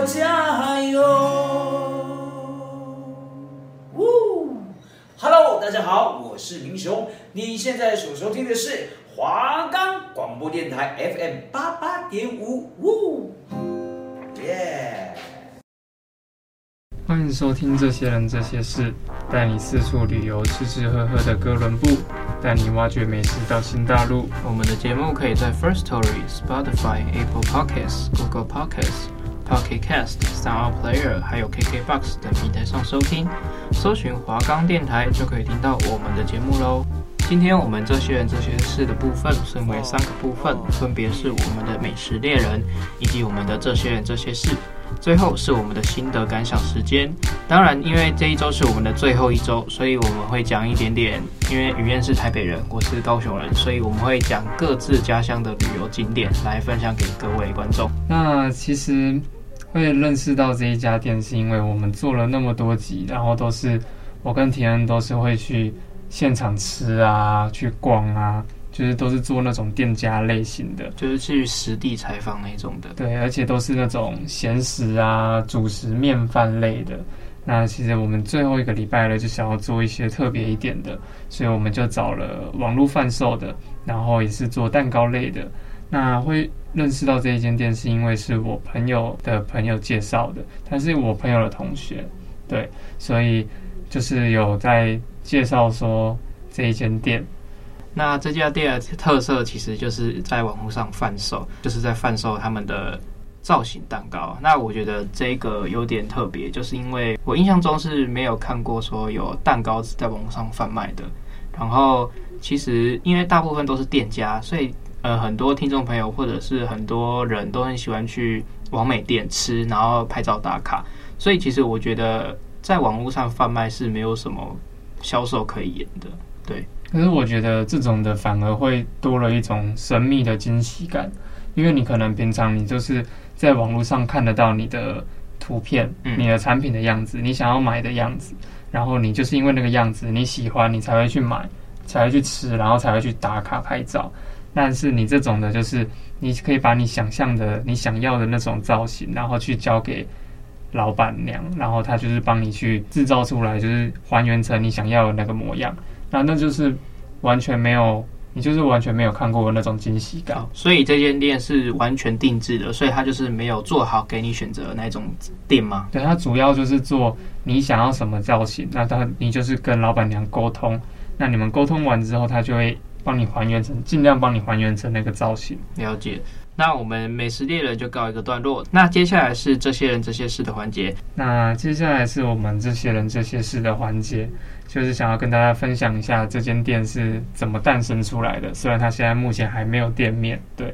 我加油。呜，Hello，大家好，我是明雄，你现在所收听的是华冈广播电台 FM 八八点五，呜，耶。欢迎收听这些人这些事，带你四处旅游，吃吃喝喝的哥伦布，带你挖掘美食到新大陆。我们的节目可以在 First Story、Spotify、Apple Podcasts、Google Podcasts、Pocket Cast、Sound Player，还有 KKBox 等平台上收听。搜寻华冈电台就可以听到我们的节目喽。今天我们这些人这些事的部分分为三个部分，分别是我们的美食猎人，以及我们的这些人这些事。最后是我们的心得感想时间。当然，因为这一周是我们的最后一周，所以我们会讲一点点。因为雨燕是台北人，我是高雄人，所以我们会讲各自家乡的旅游景点来分享给各位观众。那其实会认识到这一家店，是因为我们做了那么多集，然后都是我跟田恩都是会去现场吃啊，去逛啊。就是都是做那种店家类型的，就是去实地采访那种的。对，而且都是那种咸食啊、主食、面饭类的。那其实我们最后一个礼拜了，就想要做一些特别一点的，所以我们就找了网络贩售的，然后也是做蛋糕类的。那会认识到这一间店，是因为是我朋友的朋友介绍的，他是我朋友的同学，对，所以就是有在介绍说这一间店。那这家店的特色其实就是在网络上贩售，就是在贩售他们的造型蛋糕。那我觉得这个有点特别，就是因为我印象中是没有看过说有蛋糕是在网络上贩卖的。然后其实因为大部分都是店家，所以呃很多听众朋友或者是很多人都很喜欢去网美店吃，然后拍照打卡。所以其实我觉得在网络上贩卖是没有什么销售可以演的，对。可是我觉得这种的反而会多了一种神秘的惊喜感，因为你可能平常你就是在网络上看得到你的图片、你的产品的样子、你想要买的样子，然后你就是因为那个样子你喜欢，你才会去买，才会去吃，然后才会去打卡拍照。但是你这种的，就是你可以把你想象的、你想要的那种造型，然后去交给老板娘，然后她就是帮你去制造出来，就是还原成你想要的那个模样。那那就是完全没有，你就是完全没有看过的那种惊喜感。所以这间店是完全定制的，所以它就是没有做好给你选择的那种店吗？对，它主要就是做你想要什么造型，那它你就是跟老板娘沟通，那你们沟通完之后，他就会帮你还原成，尽量帮你还原成那个造型。了解。那我们美食猎人就告一个段落。那接下来是这些人这些事的环节。那接下来是我们这些人这些事的环节，就是想要跟大家分享一下这间店是怎么诞生出来的。虽然它现在目前还没有店面，对。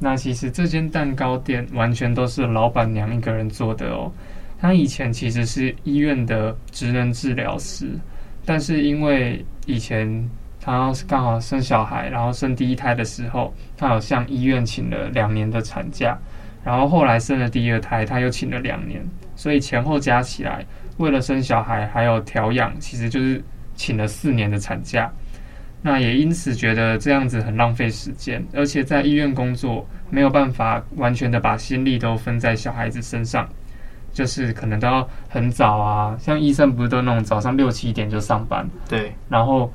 那其实这间蛋糕店完全都是老板娘一个人做的哦。她以前其实是医院的职能治疗师，但是因为以前。他刚好生小孩，然后生第一胎的时候，他有向医院请了两年的产假，然后后来生了第二胎，他又请了两年，所以前后加起来，为了生小孩还有调养，其实就是请了四年的产假。那也因此觉得这样子很浪费时间，而且在医院工作没有办法完全的把心力都分在小孩子身上，就是可能都要很早啊，像医生不是都那种早上六七点就上班，对，然后。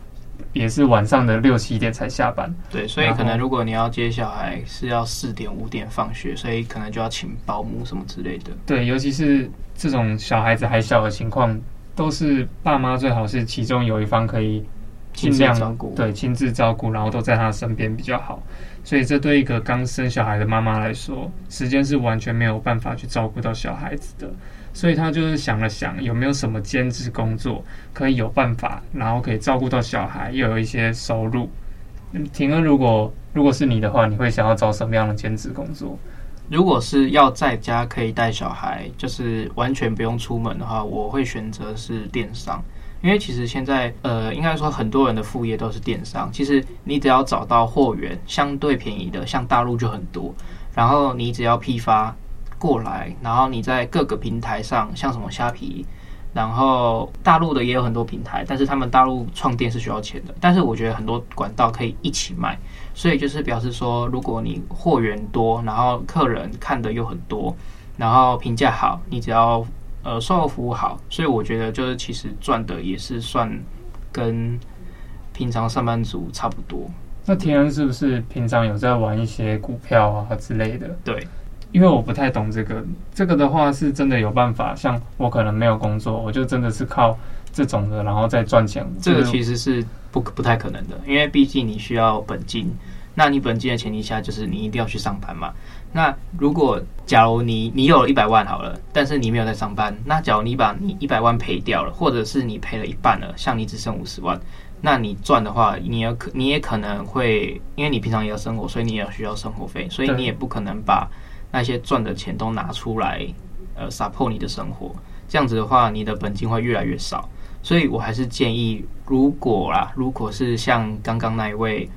也是晚上的六七点才下班，对，所以可能如果你要接小孩是要四点五点放学，所以可能就要请保姆什么之类的。对，尤其是这种小孩子还小的情况，都是爸妈最好是其中有一方可以尽量照顾，对，亲自照顾，然后都在他身边比较好。所以这对一个刚生小孩的妈妈来说，时间是完全没有办法去照顾到小孩子的。所以他就是想了想，有没有什么兼职工作可以有办法，然后可以照顾到小孩，又有一些收入。庭恩，如果如果是你的话，你会想要找什么样的兼职工作？如果是要在家可以带小孩，就是完全不用出门的话，我会选择是电商，因为其实现在呃，应该说很多人的副业都是电商。其实你只要找到货源相对便宜的，像大陆就很多，然后你只要批发。过来，然后你在各个平台上，像什么虾皮，然后大陆的也有很多平台，但是他们大陆创店是需要钱的。但是我觉得很多管道可以一起卖，所以就是表示说，如果你货源多，然后客人看的又很多，然后评价好，你只要呃售后服务好，所以我觉得就是其实赚的也是算跟平常上班族差不多。那天安是不是平常有在玩一些股票啊之类的？对，因为我不太懂这个，这个的话是真的有办法，像我可能没有工作，我就真的是靠这种的，然后再赚钱。这个其实是不不太可能的，因为毕竟你需要本金。那你本金的前提下，就是你一定要去上班嘛。那如果假如你你有了一百万好了，但是你没有在上班，那假如你把你一百万赔掉了，或者是你赔了一半了，像你只剩五十万。那你赚的话，你也可你也可能会，因为你平常也要生活，所以你也需要生活费，所以你也不可能把那些赚的钱都拿出来，呃，support 你的生活。这样子的话，你的本金会越来越少。所以我还是建议，如果啦，如果是像刚刚那一位，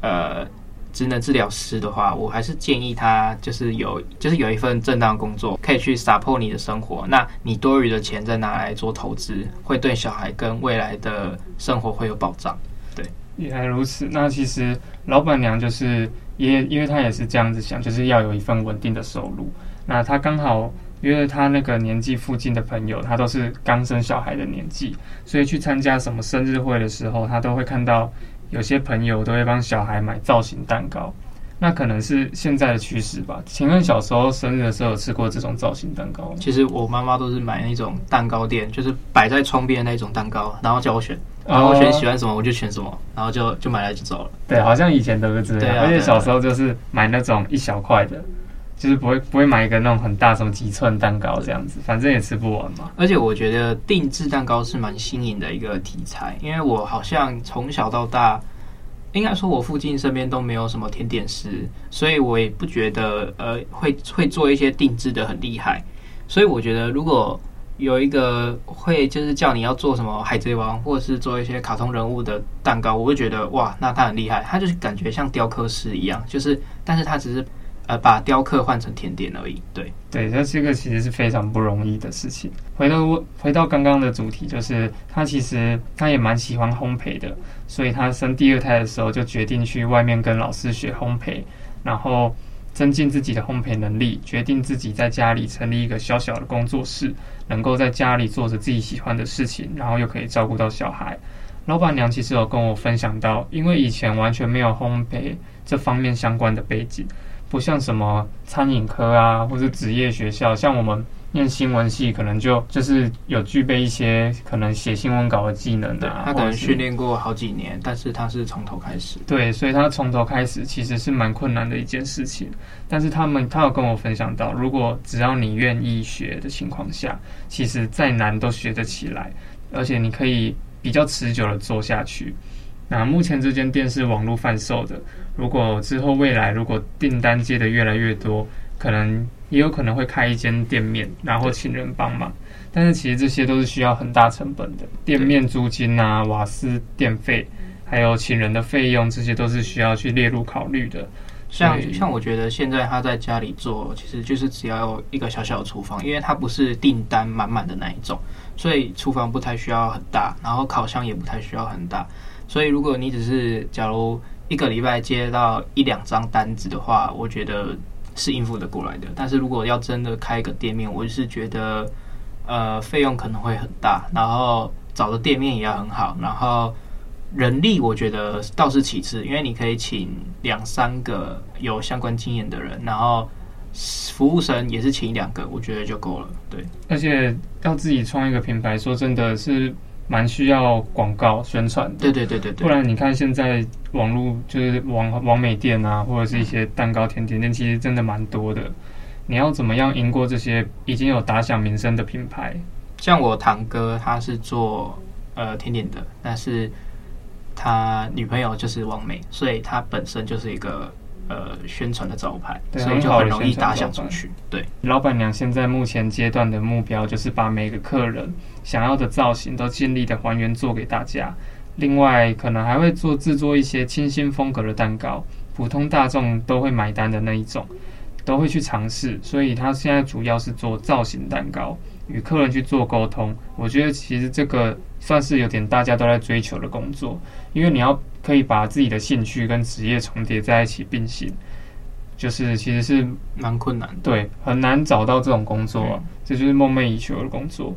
呃。职能治疗师的话，我还是建议他就是有，就是有一份正当工作，可以去 support 你的生活。那你多余的钱再拿来做投资，会对小孩跟未来的生活会有保障。对，原来如此。那其实老板娘就是也，因为他也是这样子想，就是要有一份稳定的收入。那他刚好因为他那个年纪附近的朋友，他都是刚生小孩的年纪，所以去参加什么生日会的时候，他都会看到。有些朋友都会帮小孩买造型蛋糕，那可能是现在的趋势吧。请问小时候生日的时候有吃过这种造型蛋糕吗？其实我妈妈都是买那种蛋糕店，就是摆在窗边的那种蛋糕，然后叫我选，然后我选喜欢什么我就选什么，然后就就买了就走了。对，好像以前都是这样。对啊，而且小时候就是买那种一小块的。就是不会不会买一个那种很大什么几寸蛋糕这样子，反正也吃不完嘛。而且我觉得定制蛋糕是蛮新颖的一个题材，因为我好像从小到大，应该说我附近身边都没有什么甜点师，所以我也不觉得呃会会做一些定制的很厉害。所以我觉得如果有一个会就是叫你要做什么海贼王或者是做一些卡通人物的蛋糕，我会觉得哇，那他很厉害，他就是感觉像雕刻师一样，就是但是他只是。呃，把雕刻换成甜点而已。对对，那这个其实是非常不容易的事情。回到回到刚刚的主题，就是他其实他也蛮喜欢烘焙的，所以他生第二胎的时候就决定去外面跟老师学烘焙，然后增进自己的烘焙能力，决定自己在家里成立一个小小的工作室，能够在家里做着自己喜欢的事情，然后又可以照顾到小孩。老板娘其实有跟我分享到，因为以前完全没有烘焙这方面相关的背景。不像什么餐饮科啊，或者职业学校，像我们念新闻系，可能就就是有具备一些可能写新闻稿的技能啊。他可能训练过好几年，但是他是从头开始。对，所以他从头开始其实是蛮困难的一件事情。但是他们他有跟我分享到，如果只要你愿意学的情况下，其实再难都学得起来，而且你可以比较持久的做下去。那目前这间店是网络贩售的。如果之后未来如果订单接的越来越多，可能也有可能会开一间店面，然后请人帮忙。但是其实这些都是需要很大成本的，店面租金啊、瓦斯电费，还有请人的费用，这些都是需要去列入考虑的。像像我觉得现在他在家里做，其实就是只要有一个小小的厨房，因为它不是订单满满的那一种，所以厨房不太需要很大，然后烤箱也不太需要很大。所以如果你只是假如。一个礼拜接到一两张单子的话，我觉得是应付得过来的。但是如果要真的开一个店面，我就是觉得，呃，费用可能会很大，然后找的店面也要很好，然后人力我觉得倒是其次，因为你可以请两三个有相关经验的人，然后服务生也是请两个，我觉得就够了。对，而且要自己创一个品牌，说真的是。蛮需要广告宣传的，对对对对对。不然你看现在网络就是网网美店啊，或者是一些蛋糕甜点店，其实真的蛮多的。你要怎么样赢过这些已经有打响名声的品牌？像我堂哥，他是做呃甜点的，但是他女朋友就是网美，所以他本身就是一个。呃，宣传的招牌，所以就很容易打响出去。对，老板娘现在目前阶段的目标就是把每个客人想要的造型都尽力的还原做给大家。另外，可能还会做制作一些清新风格的蛋糕，普通大众都会买单的那一种，都会去尝试。所以，他现在主要是做造型蛋糕，与客人去做沟通。我觉得其实这个算是有点大家都在追求的工作，因为你要。可以把自己的兴趣跟职业重叠在一起并行，就是其实是蛮困难的，对，很难找到这种工作，啊，这就是梦寐以求的工作。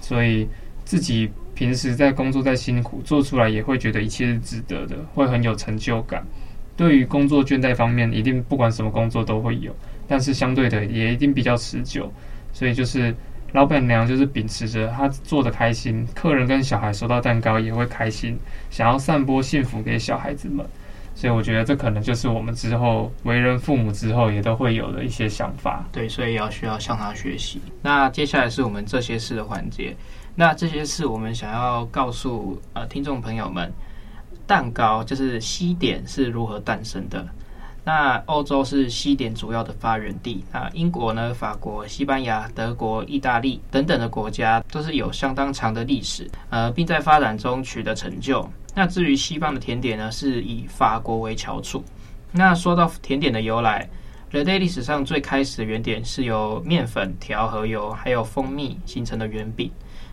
所以自己平时在工作再辛苦，做出来也会觉得一切是值得的，会很有成就感。对于工作倦怠方面，一定不管什么工作都会有，但是相对的也一定比较持久。所以就是老板娘就是秉持着她做的开心，客人跟小孩收到蛋糕也会开心，想要散播幸福给小孩子们。所以我觉得这可能就是我们之后为人父母之后也都会有的一些想法。对，所以要需要向他学习。那接下来是我们这些事的环节。那这些事我们想要告诉呃听众朋友们，蛋糕就是西点是如何诞生的。那欧洲是西点主要的发源地。那英国呢、法国、西班牙、德国、意大利等等的国家都是有相当长的历史，呃，并在发展中取得成就。那至于西方的甜点呢，是以法国为翘楚。那说到甜点的由来，人类历史上最开始的原点是由面粉、调和油还有蜂蜜形成的圆饼。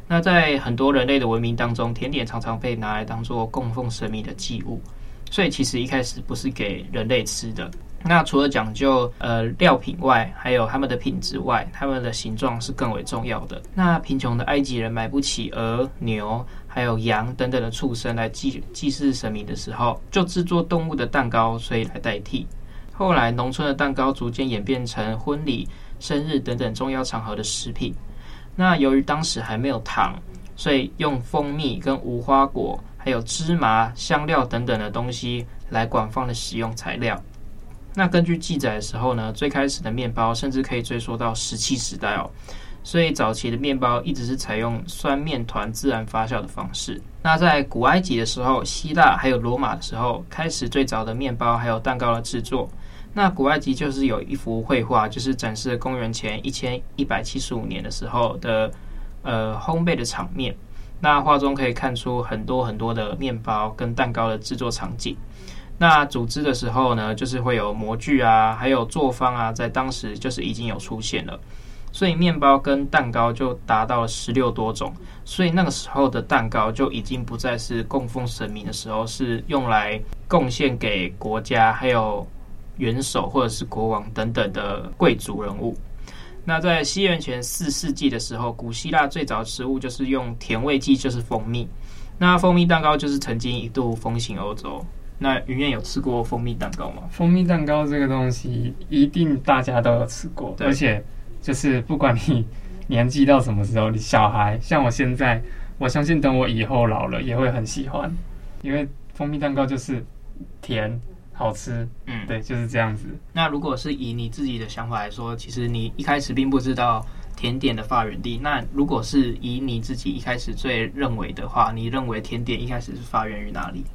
那在很多人类的文明当中，甜点常常被拿来当做供奉神明的祭物。所以其实一开始不是给人类吃的。那除了讲究呃料品外，还有它们的品质外，它们的形状是更为重要的。那贫穷的埃及人买不起鹅、牛，还有羊等等的畜生来祭祭祀神明的时候，就制作动物的蛋糕，所以来代替。后来农村的蛋糕逐渐演变成婚礼、生日等等重要场合的食品。那由于当时还没有糖，所以用蜂蜜跟无花果。还有芝麻、香料等等的东西来广泛的使用材料。那根据记载的时候呢，最开始的面包甚至可以追溯到石器时代哦。所以早期的面包一直是采用酸面团自然发酵的方式。那在古埃及的时候、希腊还有罗马的时候，开始最早的面包还有蛋糕的制作。那古埃及就是有一幅绘画，就是展示公元前一千一百七十五年的时候的呃烘焙的场面。那画中可以看出很多很多的面包跟蛋糕的制作场景。那组织的时候呢，就是会有模具啊，还有作坊啊，在当时就是已经有出现了。所以面包跟蛋糕就达到了十六多种。所以那个时候的蛋糕就已经不再是供奉神明的时候，是用来贡献给国家还有元首或者是国王等等的贵族人物。那在西元前四世纪的时候，古希腊最早食物就是用甜味剂，就是蜂蜜。那蜂蜜蛋糕就是曾经一度风行欧洲。那云燕有吃过蜂蜜蛋糕吗？蜂蜜蛋糕这个东西一定大家都有吃过，而且就是不管你 年纪到什么时候，你小孩像我现在，我相信等我以后老了也会很喜欢，因为蜂蜜蛋糕就是甜。好吃，嗯，对，就是这样子。那如果是以你自己的想法来说，其实你一开始并不知道甜点的发源地。那如果是以你自己一开始最认为的话，你认为甜点一开始是发源于哪里？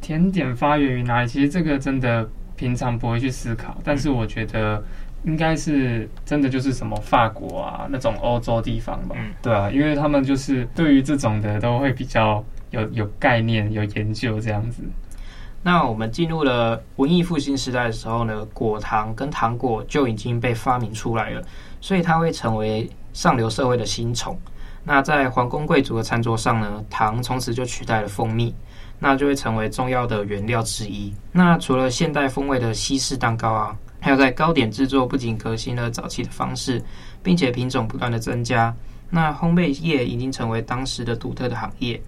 甜点发源于哪里？其实这个真的平常不会去思考，但是我觉得应该是真的就是什么法国啊那种欧洲地方吧。嗯，对啊，因为他们就是对于这种的都会比较有有概念、有研究这样子。那我们进入了文艺复兴时代的时候呢，果糖跟糖果就已经被发明出来了，所以它会成为上流社会的新宠。那在皇宫贵族的餐桌上呢，糖从此就取代了蜂蜜，那就会成为重要的原料之一。那除了现代风味的西式蛋糕啊，还有在糕点制作不仅革新了早期的方式，并且品种不断的增加。那烘焙业已经成为当时的独特的行业。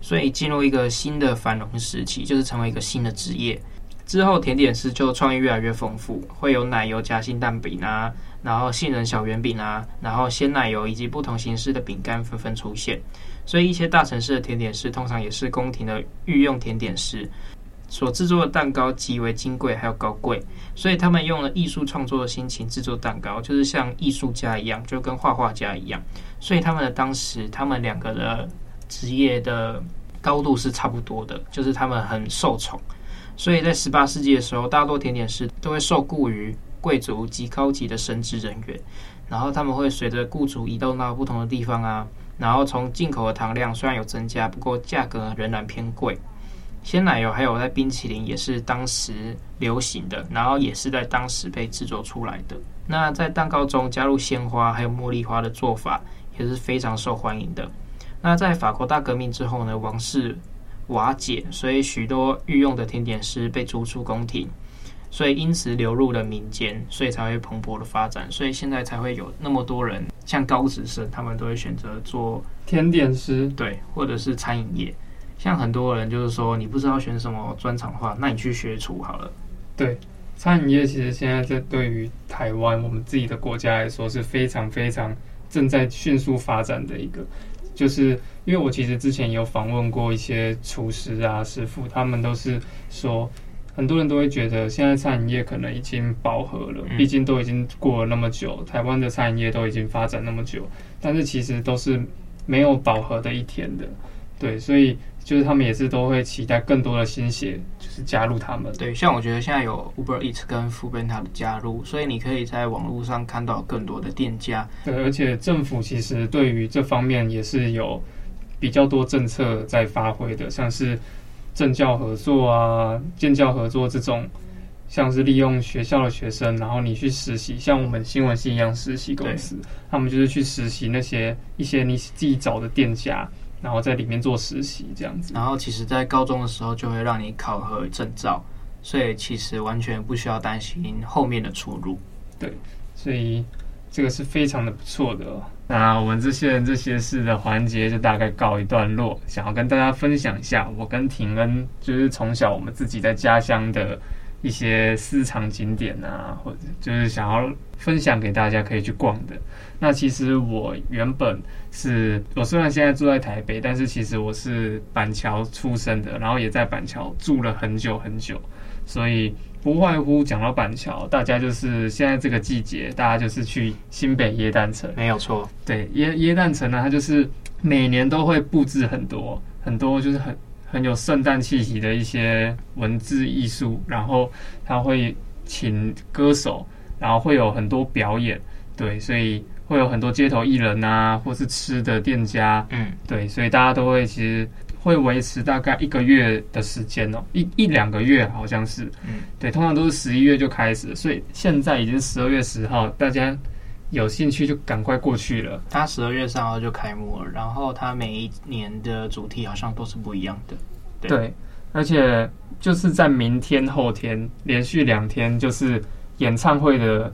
所以进入一个新的繁荣时期，就是成为一个新的职业。之后，甜点师就创意越来越丰富，会有奶油夹心蛋饼啊，然后杏仁小圆饼啊，然后鲜奶油以及不同形式的饼干纷纷出现。所以，一些大城市的甜点师通常也是宫廷的御用甜点师，所制作的蛋糕极为金贵还有高贵。所以，他们用了艺术创作的心情制作蛋糕，就是像艺术家一样，就跟画画家一样。所以，他们的当时，他们两个的。职业的高度是差不多的，就是他们很受宠，所以在十八世纪的时候，大多甜点师都会受雇于贵族及高级的神职人员，然后他们会随着雇主移动到不同的地方啊，然后从进口的糖量虽然有增加，不过价格仍然偏贵。鲜奶油还有在冰淇淋也是当时流行的，然后也是在当时被制作出来的。那在蛋糕中加入鲜花还有茉莉花的做法也是非常受欢迎的。那在法国大革命之后呢，王室瓦解，所以许多御用的甜点师被逐出宫廷。所以因此流入了民间，所以才会蓬勃的发展，所以现在才会有那么多人，像高职生，他们都会选择做甜点师，对，或者是餐饮业。像很多人就是说，你不知道选什么专长的话，那你去学厨好了。对，餐饮业其实现在在对于台湾我们自己的国家来说是非常非常正在迅速发展的一个，就是因为我其实之前有访问过一些厨师啊师傅，他们都是说。很多人都会觉得现在餐饮业可能已经饱和了，毕竟都已经过了那么久，台湾的餐饮业都已经发展那么久，但是其实都是没有饱和的一天的，对，所以就是他们也是都会期待更多的新血，就是加入他们。对，像我觉得现在有 Uber Eats 跟 Foodpanda 的加入，所以你可以在网络上看到更多的店家。对，而且政府其实对于这方面也是有比较多政策在发挥的，像是。政教合作啊，建教合作这种，像是利用学校的学生，然后你去实习，像我们新闻系一样实习公司，他们就是去实习那些一些你自己找的店家，然后在里面做实习这样子。然后其实，在高中的时候就会让你考核证照，所以其实完全不需要担心后面的出路。对，所以。这个是非常的不错的哦。那我们这些人这些事的环节就大概告一段落。想要跟大家分享一下，我跟廷恩就是从小我们自己在家乡的一些私藏景点啊，或者就是想要分享给大家可以去逛的。那其实我原本是我虽然现在住在台北，但是其实我是板桥出生的，然后也在板桥住了很久很久，所以。不外乎讲到板桥，大家就是现在这个季节，大家就是去新北耶诞城，没有错。对，耶耶诞城呢，它就是每年都会布置很多很多，就是很很有圣诞气息的一些文字艺术，然后他会请歌手，然后会有很多表演，对，所以会有很多街头艺人啊，或是吃的店家，嗯，对，所以大家都会其实。会维持大概一个月的时间哦，一一两个月好像是，嗯，对，通常都是十一月就开始，所以现在已经十二月十号，大家有兴趣就赶快过去了。它十二月三号就开幕了，然后它每一年的主题好像都是不一样的，对，对，而且就是在明天后天连续两天就是演唱会的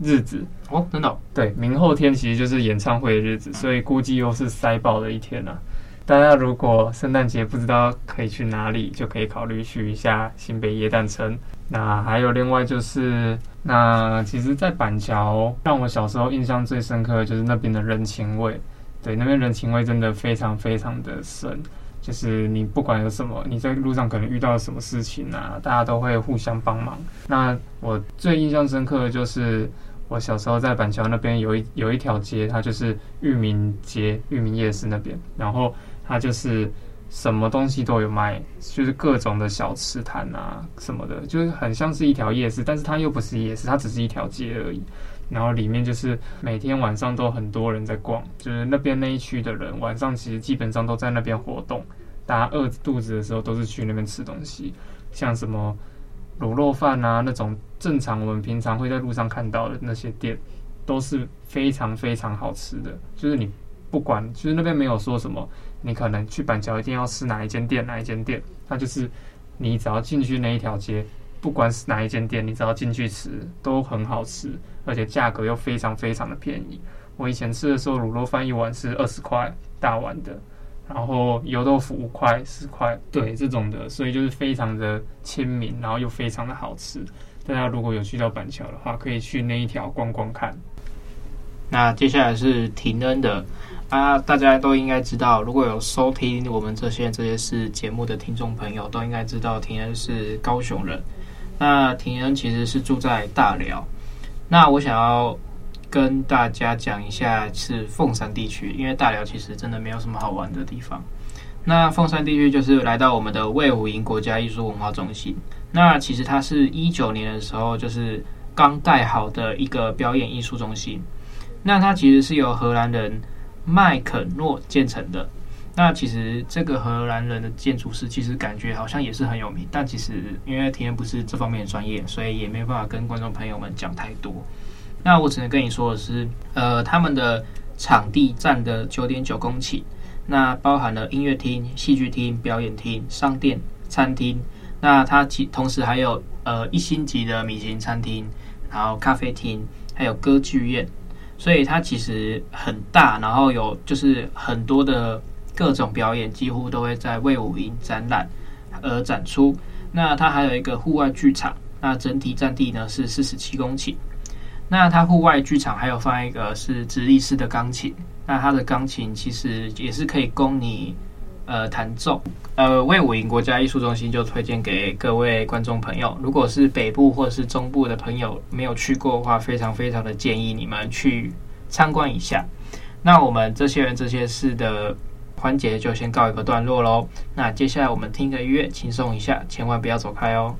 日子哦，真的哦？对，明后天其实就是演唱会的日子，所以估计又是塞爆的一天啊。大家如果圣诞节不知道可以去哪里，就可以考虑去一下新北耶诞城。那还有另外就是，那其实，在板桥让我小时候印象最深刻的就是那边的人情味。对，那边人情味真的非常非常的深。就是你不管有什么，你在路上可能遇到什么事情啊，大家都会互相帮忙。那我最印象深刻的就是我小时候在板桥那边有一有一条街，它就是裕民街、裕民夜市那边，然后。它就是什么东西都有卖，就是各种的小吃摊啊什么的，就是很像是一条夜市，但是它又不是夜市，它只是一条街而已。然后里面就是每天晚上都很多人在逛，就是那边那一区的人晚上其实基本上都在那边活动。大家饿肚子的时候都是去那边吃东西，像什么卤肉饭啊那种正常我们平常会在路上看到的那些店，都是非常非常好吃的。就是你不管，就是那边没有说什么。你可能去板桥一定要吃哪一间店，哪一间店，那就是你只要进去那一条街，不管是哪一间店，你只要进去吃都很好吃，而且价格又非常非常的便宜。我以前吃的时候，卤肉饭一碗是二十块大碗的，然后油豆腐五块十块，对这种的，所以就是非常的亲民，然后又非常的好吃。大家如果有去到板桥的话，可以去那一条逛逛看。那接下来是廷恩的。啊，大家都应该知道，如果有收听我们这些这些是节目的听众朋友，都应该知道廷恩是高雄人。那廷恩其实是住在大寮。那我想要跟大家讲一下是凤山地区，因为大寮其实真的没有什么好玩的地方。那凤山地区就是来到我们的魏武营国家艺术文化中心。那其实它是一九年的时候就是刚盖好的一个表演艺术中心。那它其实是由荷兰人。麦肯诺建成的，那其实这个荷兰人的建筑师其实感觉好像也是很有名，但其实因为体验不是这方面的专业，所以也没办法跟观众朋友们讲太多。那我只能跟你说的是，呃，他们的场地占的九点九公顷，那包含了音乐厅、戏剧厅、表演厅、商店、餐厅，那它其同时还有呃一星级的米其林餐厅，然后咖啡厅，还有歌剧院，所以它其实很大，然后有就是很多的各种表演，几乎都会在魏武营展览而展出。那它还有一个户外剧场，那整体占地呢是四十七公顷。那它户外剧场还有放一个是直立式的钢琴，那它的钢琴其实也是可以供你呃弹奏。呃，魏武营国家艺术中心就推荐给各位观众朋友，如果是北部或是中部的朋友没有去过的话，非常非常的建议你们去参观一下。那我们这些人这些事的环节就先告一个段落喽。那接下来我们听个音乐，轻松一下，千万不要走开哦。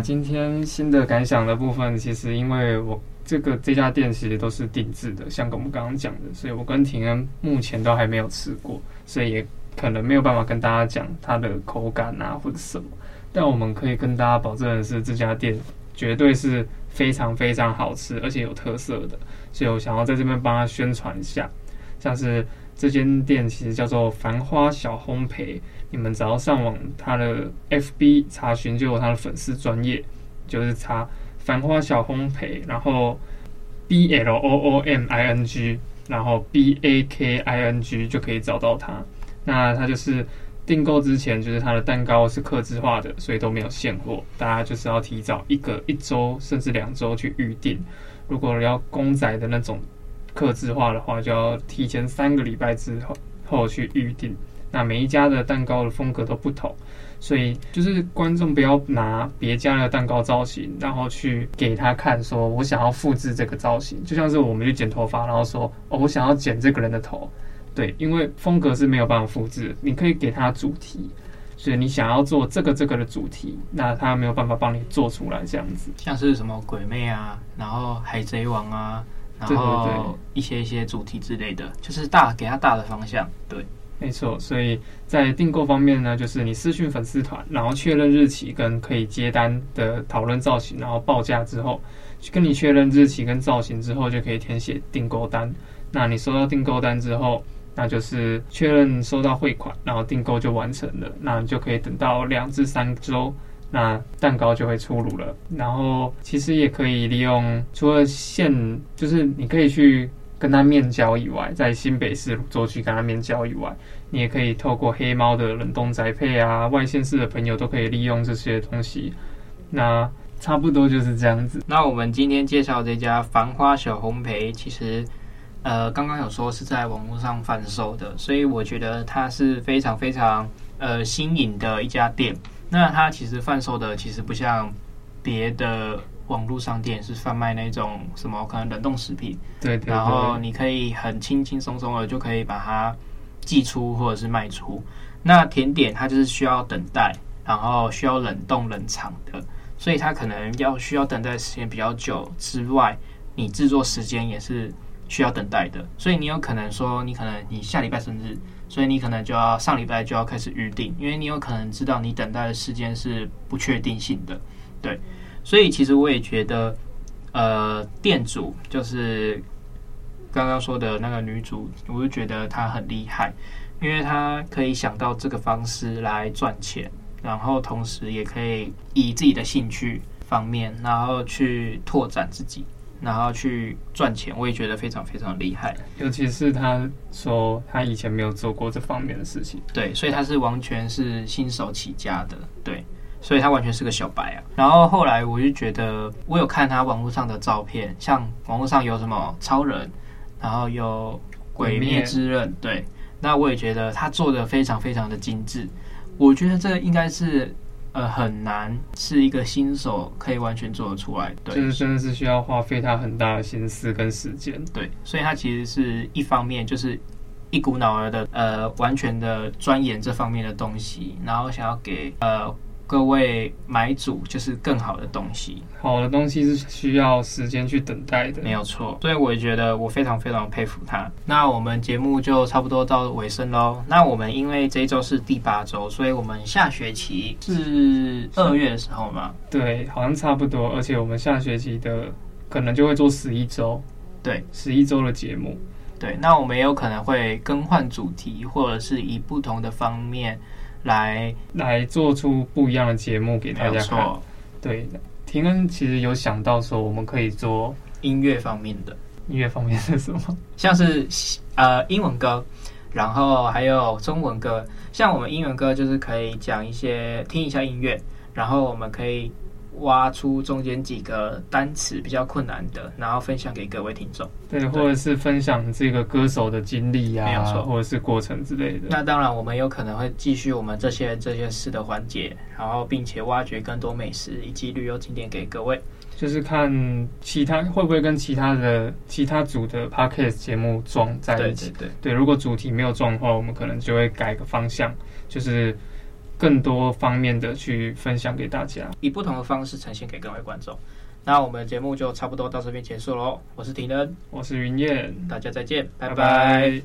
今天新的感想的部分，其实因为我这个这家店其实都是定制的，像我们刚刚讲的，所以我跟廷恩目前都还没有吃过，所以也可能没有办法跟大家讲它的口感啊或者什么。但我们可以跟大家保证的是，这家店绝对是非常非常好吃，而且有特色的，所以我想要在这边帮他宣传一下，像是。这间店其实叫做繁花小烘焙，你们只要上网他的 FB 查询，就有他的粉丝专业，就是查繁花小烘焙，然后 B L O O M I N G，然后 B A K I N G 就可以找到他。那他就是订购之前，就是他的蛋糕是客制化的，所以都没有现货，大家就是要提早一个一周甚至两周去预定。如果要公仔的那种。客制化的话，就要提前三个礼拜之后后去预定。那每一家的蛋糕的风格都不同，所以就是观众不要拿别家的蛋糕造型，然后去给他看，说我想要复制这个造型。就像是我们去剪头发，然后说哦，我想要剪这个人的头，对，因为风格是没有办法复制。你可以给他主题，所以你想要做这个这个的主题，那他没有办法帮你做出来这样子。像是什么鬼魅啊，然后海贼王啊，然后一些一些主题之类的，就是大给他大的方向，对。没错，所以在订购方面呢，就是你私讯粉丝团，然后确认日期跟可以接单的讨论造型，然后报价之后，跟你确认日期跟造型之后，就可以填写订购单。那你收到订购单之后，那就是确认收到汇款，然后订购就完成了。那你就可以等到两至三周，那蛋糕就会出炉了。然后其实也可以利用，除了现，就是你可以去。跟他面交以外，在新北市芦洲区跟他面交以外，你也可以透过黑猫的冷冻宅配啊，外县市的朋友都可以利用这些东西。那差不多就是这样子。那我们今天介绍这家繁花小烘焙，其实呃刚刚有说是在网络上贩售的，所以我觉得它是非常非常呃新颖的一家店。那它其实贩售的其实不像别的。网络商店是贩卖那种什么可能冷冻食品，对，对，对，然后你可以很轻轻松松的就可以把它寄出或者是卖出。那甜点它就是需要等待，然后需要冷冻冷藏的，所以它可能要需要等待时间比较久之外，你制作时间也是需要等待的。所以你有可能说，你可能你下礼拜生日，所以你可能就要上礼拜就要开始预定，因为你有可能知道你等待的时间是不确定性的，对。所以其实我也觉得，呃，店主就是刚刚说的那个女主，我就觉得她很厉害，因为她可以想到这个方式来赚钱，然后同时也可以以自己的兴趣方面，然后去拓展自己，然后去赚钱。我也觉得非常非常厉害。尤其是她说她以前没有做过这方面的事情，对，所以她是完全是新手起家的，对。所以他完全是个小白啊。然后后来我就觉得，我有看他网络上的照片，像网络上有什么超人，然后有鬼灭之刃，对。那我也觉得他做的非常非常的精致。我觉得这个应该是呃很难，是一个新手可以完全做得出来。对，就是真的是需要花费他很大的心思跟时间。对，所以他其实是一方面就是一股脑儿的呃完全的钻研这方面的东西，然后想要给呃。各位买主就是更好的东西，好的东西是需要时间去等待的，没有错。所以我也觉得我非常非常佩服他。那我们节目就差不多到尾声喽。那我们因为这一周是第八周，所以我们下学期是二月的时候嘛？对，好像差不多。而且我们下学期的可能就会做十一周，对，十一周的节目。对，那我们也有可能会更换主题，或者是以不同的方面。来来做出不一样的节目给大家看。对，廷恩其实有想到说，我们可以做音乐方面的。音乐方面是什么？像是呃英文歌，然后还有中文歌。像我们英文歌就是可以讲一些听一下音乐，然后我们可以。挖出中间几个单词比较困难的，然后分享给各位听众。对，或者是分享这个歌手的经历呀，没有错，或者是过程之类的。那当然，我们有可能会继续我们这些这些事的环节，然后并且挖掘更多美食以及旅游景点给各位。就是看其他会不会跟其他的其他组的 podcast 节目撞在一起。对对对，对，如果主题没有撞的话，我们可能就会改个方向，就是。更多方面的去分享给大家，以不同的方式呈现给各位观众。那我们的节目就差不多到这边结束喽。我是廷恩，我是云燕，大家再见，拜拜。拜拜。